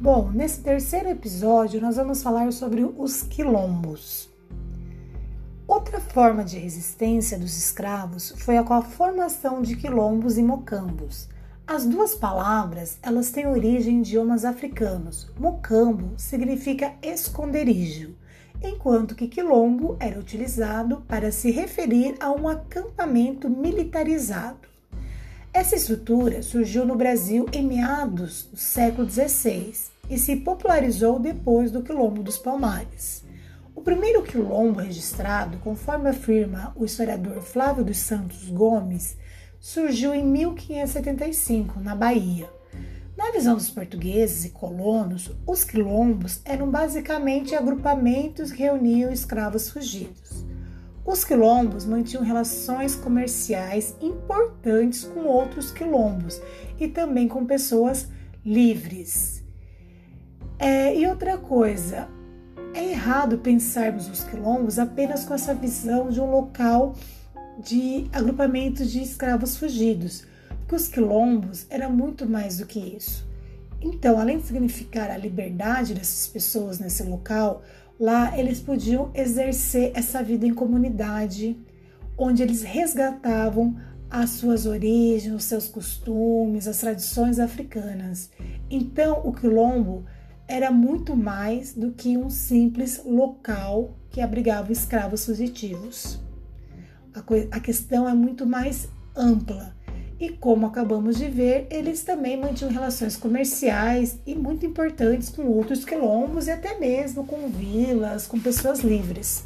Bom, nesse terceiro episódio nós vamos falar sobre os quilombos. Outra forma de resistência dos escravos foi a com a formação de quilombos e mocambos. As duas palavras, elas têm origem em idiomas africanos. Mocambo significa esconderijo, enquanto que quilombo era utilizado para se referir a um acampamento militarizado. Essa estrutura surgiu no Brasil em meados do século XVI e se popularizou depois do Quilombo dos Palmares. O primeiro quilombo registrado, conforme afirma o historiador Flávio dos Santos Gomes, surgiu em 1575, na Bahia. Na visão dos portugueses e colonos, os quilombos eram basicamente agrupamentos que reuniam escravos fugidos. Os quilombos mantinham relações comerciais importantes com outros quilombos e também com pessoas livres. É, e outra coisa, é errado pensarmos os quilombos apenas com essa visão de um local de agrupamento de escravos fugidos, porque os quilombos eram muito mais do que isso. Então, além de significar a liberdade dessas pessoas nesse local, lá eles podiam exercer essa vida em comunidade, onde eles resgatavam as suas origens, os seus costumes, as tradições africanas. Então, o quilombo era muito mais do que um simples local que abrigava escravos fugitivos. A, a questão é muito mais ampla. E como acabamos de ver, eles também mantinham relações comerciais e muito importantes com outros quilombos e até mesmo com vilas, com pessoas livres.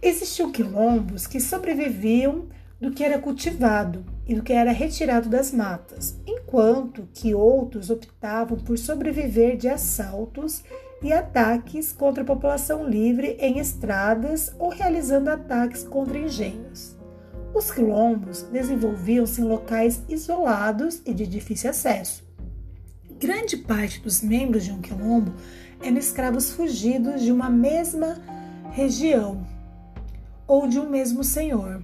Existiam quilombos que sobreviviam do que era cultivado e do que era retirado das matas, enquanto que outros optavam por sobreviver de assaltos e ataques contra a população livre em estradas ou realizando ataques contra engenhos. Os quilombos desenvolviam-se em locais isolados e de difícil acesso. Grande parte dos membros de um quilombo eram escravos fugidos de uma mesma região ou de um mesmo senhor.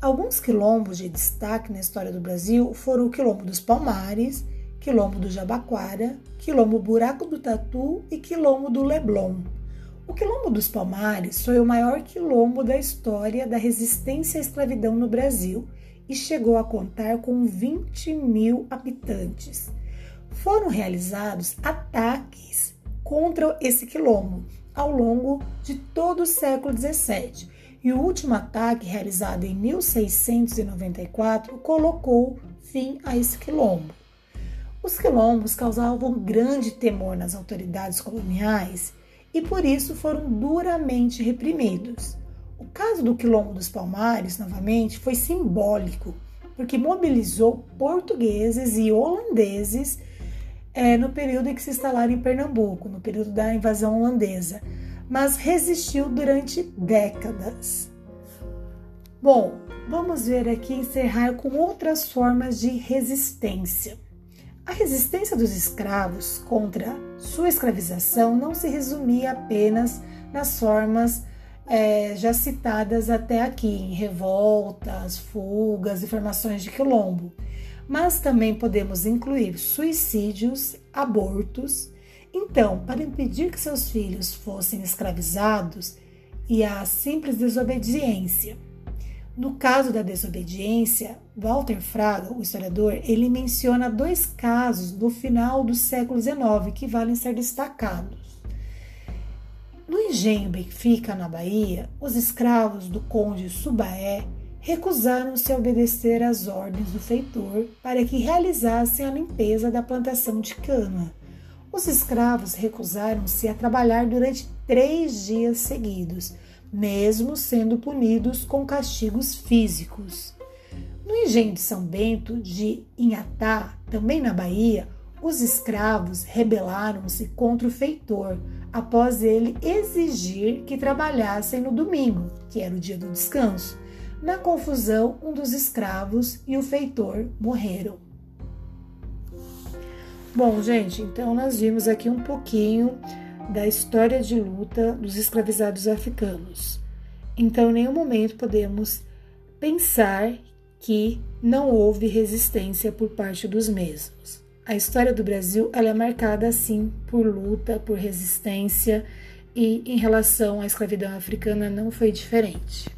Alguns quilombos de destaque na história do Brasil foram o Quilombo dos Palmares, Quilombo do Jabaquara, Quilombo Buraco do Tatu e Quilombo do Leblon. O Quilombo dos Palmares foi o maior quilombo da história da resistência à escravidão no Brasil e chegou a contar com 20 mil habitantes. Foram realizados ataques contra esse quilombo ao longo de todo o século XVII e o último ataque, realizado em 1694, colocou fim a esse quilombo. Os quilombos causavam grande temor nas autoridades coloniais e por isso foram duramente reprimidos. O caso do Quilombo dos Palmares, novamente, foi simbólico, porque mobilizou portugueses e holandeses é, no período em que se instalaram em Pernambuco, no período da invasão holandesa mas resistiu durante décadas. Bom, vamos ver aqui encerrar com outras formas de resistência. A resistência dos escravos contra sua escravização não se resumia apenas nas formas é, já citadas até aqui, em revoltas, fugas e formações de quilombo, mas também podemos incluir suicídios, abortos, então, para impedir que seus filhos fossem escravizados e a simples desobediência. No caso da desobediência, Walter Fraga, o historiador, ele menciona dois casos do final do século XIX que valem ser destacados. No engenho Benfica, na Bahia, os escravos do conde Subaé recusaram-se a obedecer às ordens do feitor para que realizassem a limpeza da plantação de cana os escravos recusaram-se a trabalhar durante três dias seguidos, mesmo sendo punidos com castigos físicos. No engenho de São Bento de Inhatá, também na Bahia, os escravos rebelaram-se contra o feitor após ele exigir que trabalhassem no domingo, que era o dia do descanso. Na confusão, um dos escravos e o feitor morreram. Bom, gente, então nós vimos aqui um pouquinho da história de luta dos escravizados africanos. Então, em nenhum momento podemos pensar que não houve resistência por parte dos mesmos. a história do Brasil ela é marcada assim por luta, por resistência e em relação à escravidão africana não foi diferente.